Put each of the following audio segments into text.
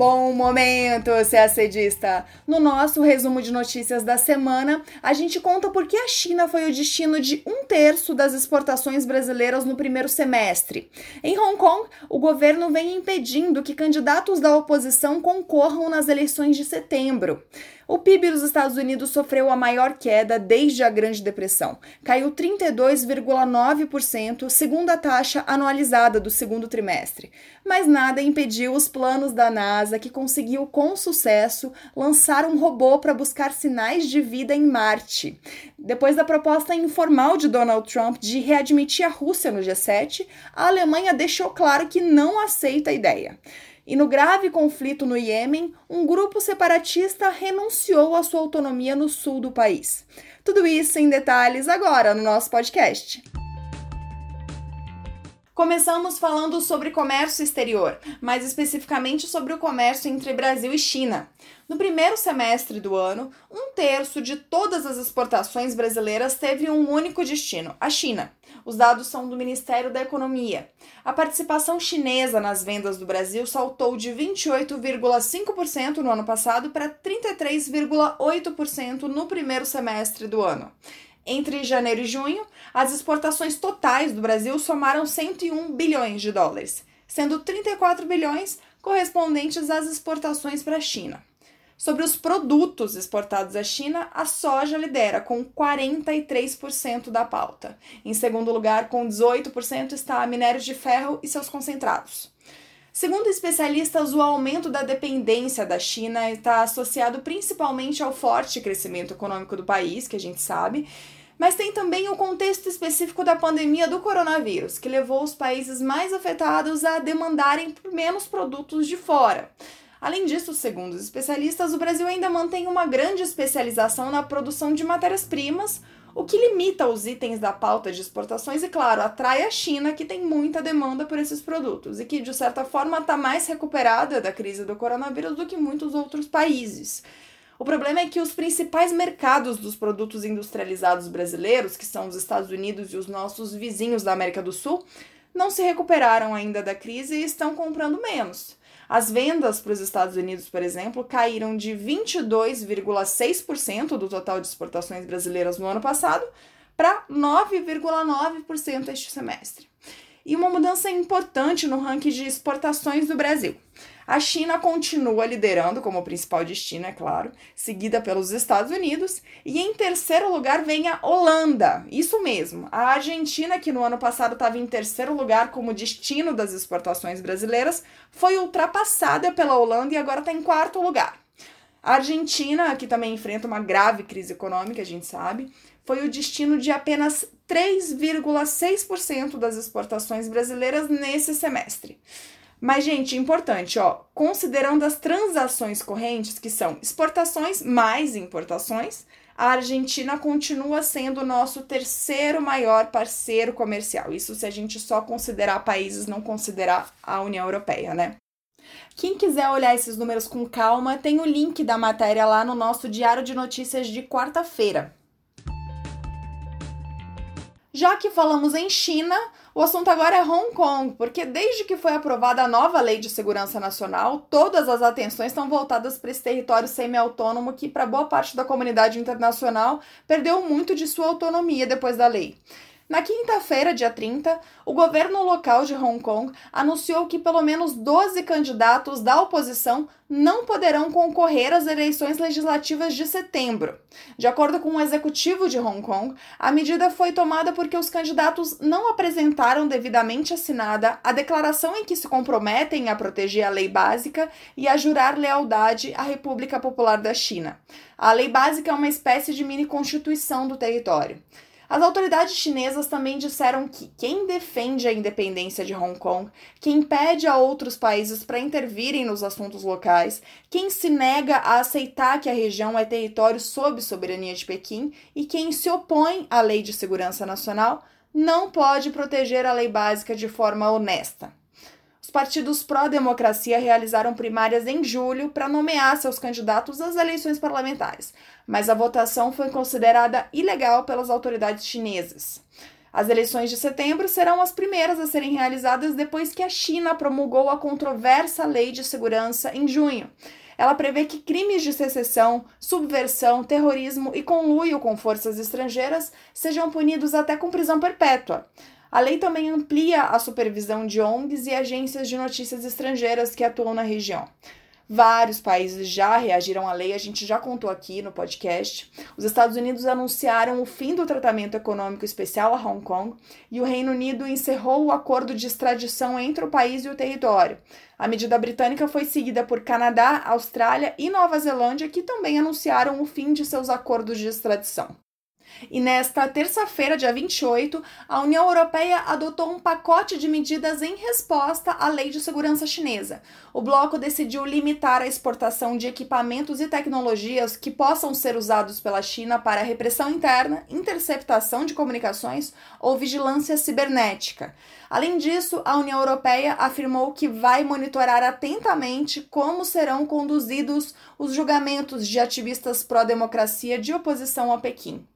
Bom momento, ser assedista! No nosso resumo de notícias da semana, a gente conta por que a China foi o destino de um terço das exportações brasileiras no primeiro semestre. Em Hong Kong, o governo vem impedindo que candidatos da oposição concorram nas eleições de setembro. O PIB dos Estados Unidos sofreu a maior queda desde a Grande Depressão. Caiu 32,9%, segundo a taxa anualizada do segundo trimestre. Mas nada impediu os planos da NASA, que conseguiu com sucesso lançar um robô para buscar sinais de vida em Marte. Depois da proposta informal de Donald Trump de readmitir a Rússia no G7, a Alemanha deixou claro que não aceita a ideia. E no grave conflito no Iêmen, um grupo separatista renunciou à sua autonomia no sul do país. Tudo isso em detalhes agora no nosso podcast. Começamos falando sobre comércio exterior, mais especificamente sobre o comércio entre Brasil e China. No primeiro semestre do ano, um terço de todas as exportações brasileiras teve um único destino, a China. Os dados são do Ministério da Economia. A participação chinesa nas vendas do Brasil saltou de 28,5% no ano passado para 33,8% no primeiro semestre do ano. Entre janeiro e junho, as exportações totais do Brasil somaram 101 bilhões de dólares, sendo 34 bilhões correspondentes às exportações para a China. Sobre os produtos exportados à China, a soja lidera com 43% da pauta. Em segundo lugar, com 18%, está a minério de ferro e seus concentrados. Segundo especialistas, o aumento da dependência da China está associado principalmente ao forte crescimento econômico do país, que a gente sabe, mas tem também o contexto específico da pandemia do coronavírus, que levou os países mais afetados a demandarem menos produtos de fora. Além disso, segundo os especialistas, o Brasil ainda mantém uma grande especialização na produção de matérias-primas, o que limita os itens da pauta de exportações e, claro, atrai a China, que tem muita demanda por esses produtos e que, de certa forma, está mais recuperada da crise do coronavírus do que muitos outros países. O problema é que os principais mercados dos produtos industrializados brasileiros, que são os Estados Unidos e os nossos vizinhos da América do Sul, não se recuperaram ainda da crise e estão comprando menos. As vendas para os Estados Unidos, por exemplo, caíram de 22,6% do total de exportações brasileiras no ano passado para 9,9% este semestre. E uma mudança importante no ranking de exportações do Brasil. A China continua liderando como principal destino, é claro, seguida pelos Estados Unidos, e em terceiro lugar vem a Holanda. Isso mesmo, a Argentina, que no ano passado estava em terceiro lugar como destino das exportações brasileiras, foi ultrapassada pela Holanda e agora está em quarto lugar. A Argentina, que também enfrenta uma grave crise econômica, a gente sabe, foi o destino de apenas 3,6% das exportações brasileiras nesse semestre. Mas, gente, importante, ó, considerando as transações correntes, que são exportações mais importações, a Argentina continua sendo o nosso terceiro maior parceiro comercial. Isso se a gente só considerar países, não considerar a União Europeia, né? Quem quiser olhar esses números com calma, tem o link da matéria lá no nosso Diário de Notícias de quarta-feira. Já que falamos em China, o assunto agora é Hong Kong, porque desde que foi aprovada a nova Lei de Segurança Nacional, todas as atenções estão voltadas para esse território semi-autônomo que, para boa parte da comunidade internacional, perdeu muito de sua autonomia depois da lei. Na quinta-feira, dia 30, o governo local de Hong Kong anunciou que pelo menos 12 candidatos da oposição não poderão concorrer às eleições legislativas de setembro. De acordo com o executivo de Hong Kong, a medida foi tomada porque os candidatos não apresentaram devidamente assinada a declaração em que se comprometem a proteger a lei básica e a jurar lealdade à República Popular da China. A lei básica é uma espécie de mini constituição do território. As autoridades chinesas também disseram que quem defende a independência de Hong Kong, quem pede a outros países para intervirem nos assuntos locais, quem se nega a aceitar que a região é território sob soberania de Pequim e quem se opõe à Lei de Segurança Nacional não pode proteger a lei básica de forma honesta. Os partidos pró-democracia realizaram primárias em julho para nomear seus candidatos às eleições parlamentares, mas a votação foi considerada ilegal pelas autoridades chinesas. As eleições de setembro serão as primeiras a serem realizadas depois que a China promulgou a controversa Lei de Segurança em junho. Ela prevê que crimes de secessão, subversão, terrorismo e conluio com forças estrangeiras sejam punidos até com prisão perpétua. A lei também amplia a supervisão de ONGs e agências de notícias estrangeiras que atuam na região. Vários países já reagiram à lei, a gente já contou aqui no podcast. Os Estados Unidos anunciaram o fim do tratamento econômico especial a Hong Kong e o Reino Unido encerrou o acordo de extradição entre o país e o território. A medida britânica foi seguida por Canadá, Austrália e Nova Zelândia, que também anunciaram o fim de seus acordos de extradição. E nesta terça-feira, dia 28, a União Europeia adotou um pacote de medidas em resposta à lei de segurança chinesa. O bloco decidiu limitar a exportação de equipamentos e tecnologias que possam ser usados pela China para repressão interna, interceptação de comunicações ou vigilância cibernética. Além disso, a União Europeia afirmou que vai monitorar atentamente como serão conduzidos os julgamentos de ativistas pró-democracia de oposição a Pequim.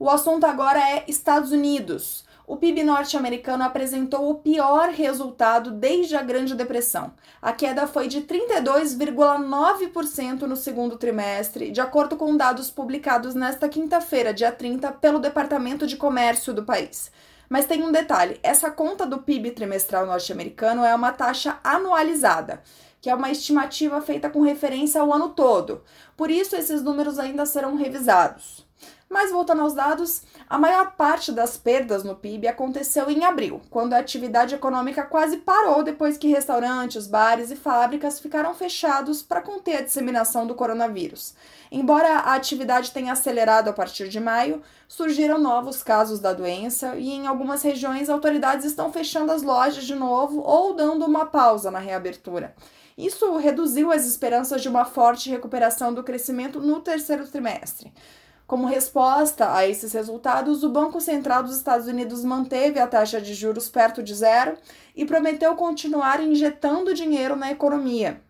O assunto agora é Estados Unidos. O PIB norte-americano apresentou o pior resultado desde a Grande Depressão. A queda foi de 32,9% no segundo trimestre, de acordo com dados publicados nesta quinta-feira, dia 30, pelo Departamento de Comércio do país. Mas tem um detalhe: essa conta do PIB trimestral norte-americano é uma taxa anualizada, que é uma estimativa feita com referência ao ano todo. Por isso, esses números ainda serão revisados. Mas voltando aos dados, a maior parte das perdas no PIB aconteceu em abril, quando a atividade econômica quase parou depois que restaurantes, bares e fábricas ficaram fechados para conter a disseminação do coronavírus. Embora a atividade tenha acelerado a partir de maio, surgiram novos casos da doença e em algumas regiões autoridades estão fechando as lojas de novo ou dando uma pausa na reabertura. Isso reduziu as esperanças de uma forte recuperação do crescimento no terceiro trimestre. Como resposta a esses resultados, o Banco Central dos Estados Unidos manteve a taxa de juros perto de zero e prometeu continuar injetando dinheiro na economia.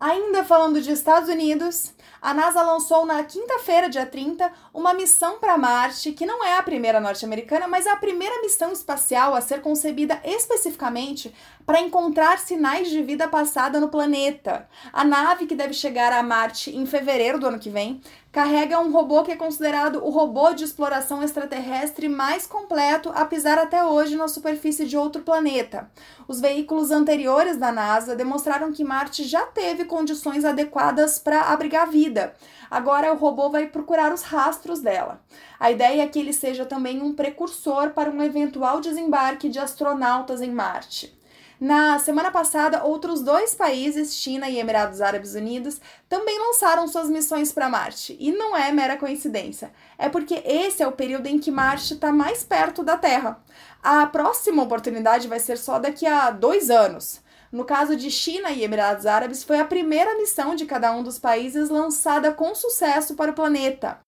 Ainda falando de Estados Unidos, a NASA lançou na quinta-feira, dia 30, uma missão para Marte, que não é a primeira norte-americana, mas é a primeira missão espacial a ser concebida especificamente para encontrar sinais de vida passada no planeta. A nave, que deve chegar a Marte em fevereiro do ano que vem, carrega um robô que é considerado o robô de exploração extraterrestre mais completo a pisar até hoje na superfície de outro planeta. Os veículos anteriores da NASA demonstraram que Marte já teve condições adequadas para abrigar vida. Agora o robô vai procurar os rastros dela. A ideia é que ele seja também um precursor para um eventual desembarque de astronautas em Marte. Na semana passada, outros dois países, China e Emirados Árabes Unidos, também lançaram suas missões para Marte. E não é mera coincidência. É porque esse é o período em que Marte está mais perto da Terra. A próxima oportunidade vai ser só daqui a dois anos. No caso de China e Emirados Árabes, foi a primeira missão de cada um dos países lançada com sucesso para o planeta.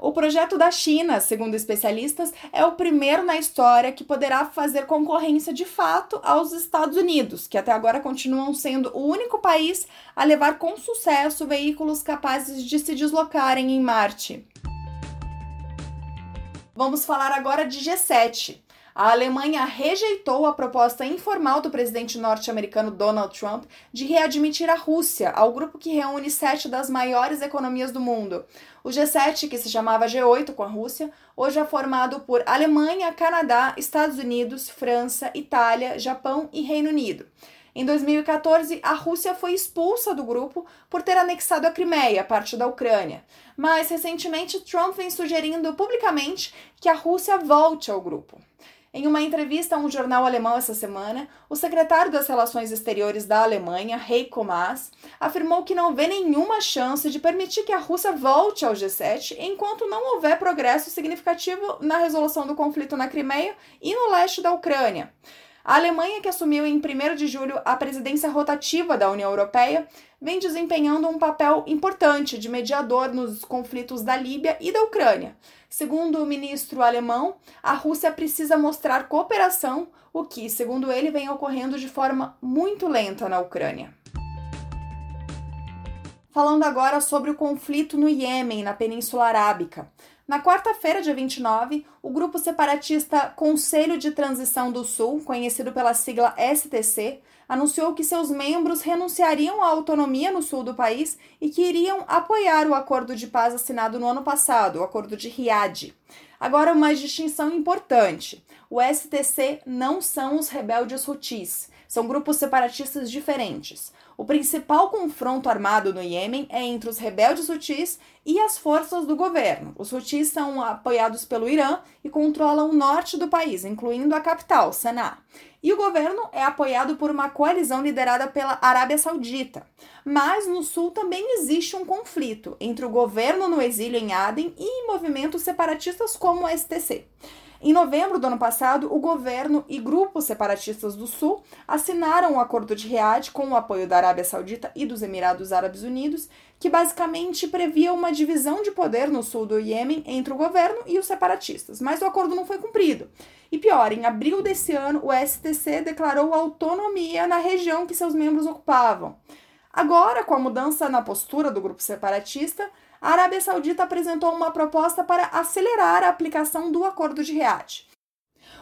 O projeto da China, segundo especialistas, é o primeiro na história que poderá fazer concorrência de fato aos Estados Unidos, que até agora continuam sendo o único país a levar com sucesso veículos capazes de se deslocarem em Marte. Vamos falar agora de G7. A Alemanha rejeitou a proposta informal do presidente norte-americano Donald Trump de readmitir a Rússia ao grupo que reúne sete das maiores economias do mundo. O G7, que se chamava G8 com a Rússia, hoje é formado por Alemanha, Canadá, Estados Unidos, França, Itália, Japão e Reino Unido. Em 2014, a Rússia foi expulsa do grupo por ter anexado a Crimeia, parte da Ucrânia. Mas recentemente, Trump vem sugerindo publicamente que a Rússia volte ao grupo. Em uma entrevista a um jornal alemão essa semana, o secretário das Relações Exteriores da Alemanha, Heiko Maas, afirmou que não vê nenhuma chance de permitir que a Rússia volte ao G7 enquanto não houver progresso significativo na resolução do conflito na Crimeia e no leste da Ucrânia. A Alemanha, que assumiu em 1 de julho a presidência rotativa da União Europeia, vem desempenhando um papel importante de mediador nos conflitos da Líbia e da Ucrânia. Segundo o ministro alemão, a Rússia precisa mostrar cooperação, o que, segundo ele, vem ocorrendo de forma muito lenta na Ucrânia. falando agora sobre o conflito no Iêmen, na Península Arábica. Na quarta-feira, dia 29, o grupo separatista Conselho de Transição do Sul, conhecido pela sigla STC, anunciou que seus membros renunciariam à autonomia no sul do país e que iriam apoiar o acordo de paz assinado no ano passado, o acordo de Riad. Agora, uma distinção importante: o STC não são os rebeldes Houthis, são grupos separatistas diferentes. O principal confronto armado no Iêmen é entre os rebeldes Houthis e as forças do governo. Os Houthis são apoiados pelo Irã e controlam o norte do país, incluindo a capital, Sanaa. E o governo é apoiado por uma coalizão liderada pela Arábia Saudita. Mas no sul também existe um conflito entre o governo no exílio em Aden e movimentos separatistas como o STC. Em novembro do ano passado, o governo e grupos separatistas do Sul assinaram um acordo de Riad com o apoio da Arábia Saudita e dos Emirados Árabes Unidos, que basicamente previa uma divisão de poder no sul do Iêmen entre o governo e os separatistas. Mas o acordo não foi cumprido. E pior, em abril desse ano, o STC declarou autonomia na região que seus membros ocupavam. Agora, com a mudança na postura do grupo separatista, a Arábia Saudita apresentou uma proposta para acelerar a aplicação do Acordo de Riad.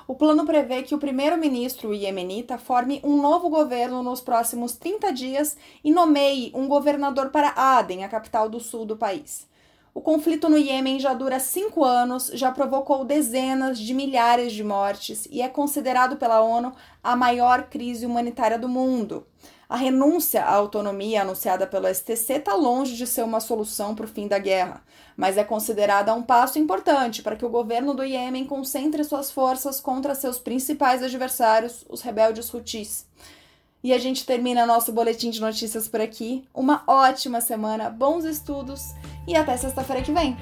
O plano prevê que o primeiro-ministro iemenita forme um novo governo nos próximos 30 dias e nomeie um governador para Aden, a capital do sul do país. O conflito no Iêmen já dura cinco anos, já provocou dezenas de milhares de mortes e é considerado pela ONU a maior crise humanitária do mundo. A renúncia à autonomia anunciada pelo STC está longe de ser uma solução para o fim da guerra, mas é considerada um passo importante para que o governo do Iêmen concentre suas forças contra seus principais adversários, os rebeldes Houthis. E a gente termina nosso boletim de notícias por aqui. Uma ótima semana, bons estudos e até sexta-feira que vem!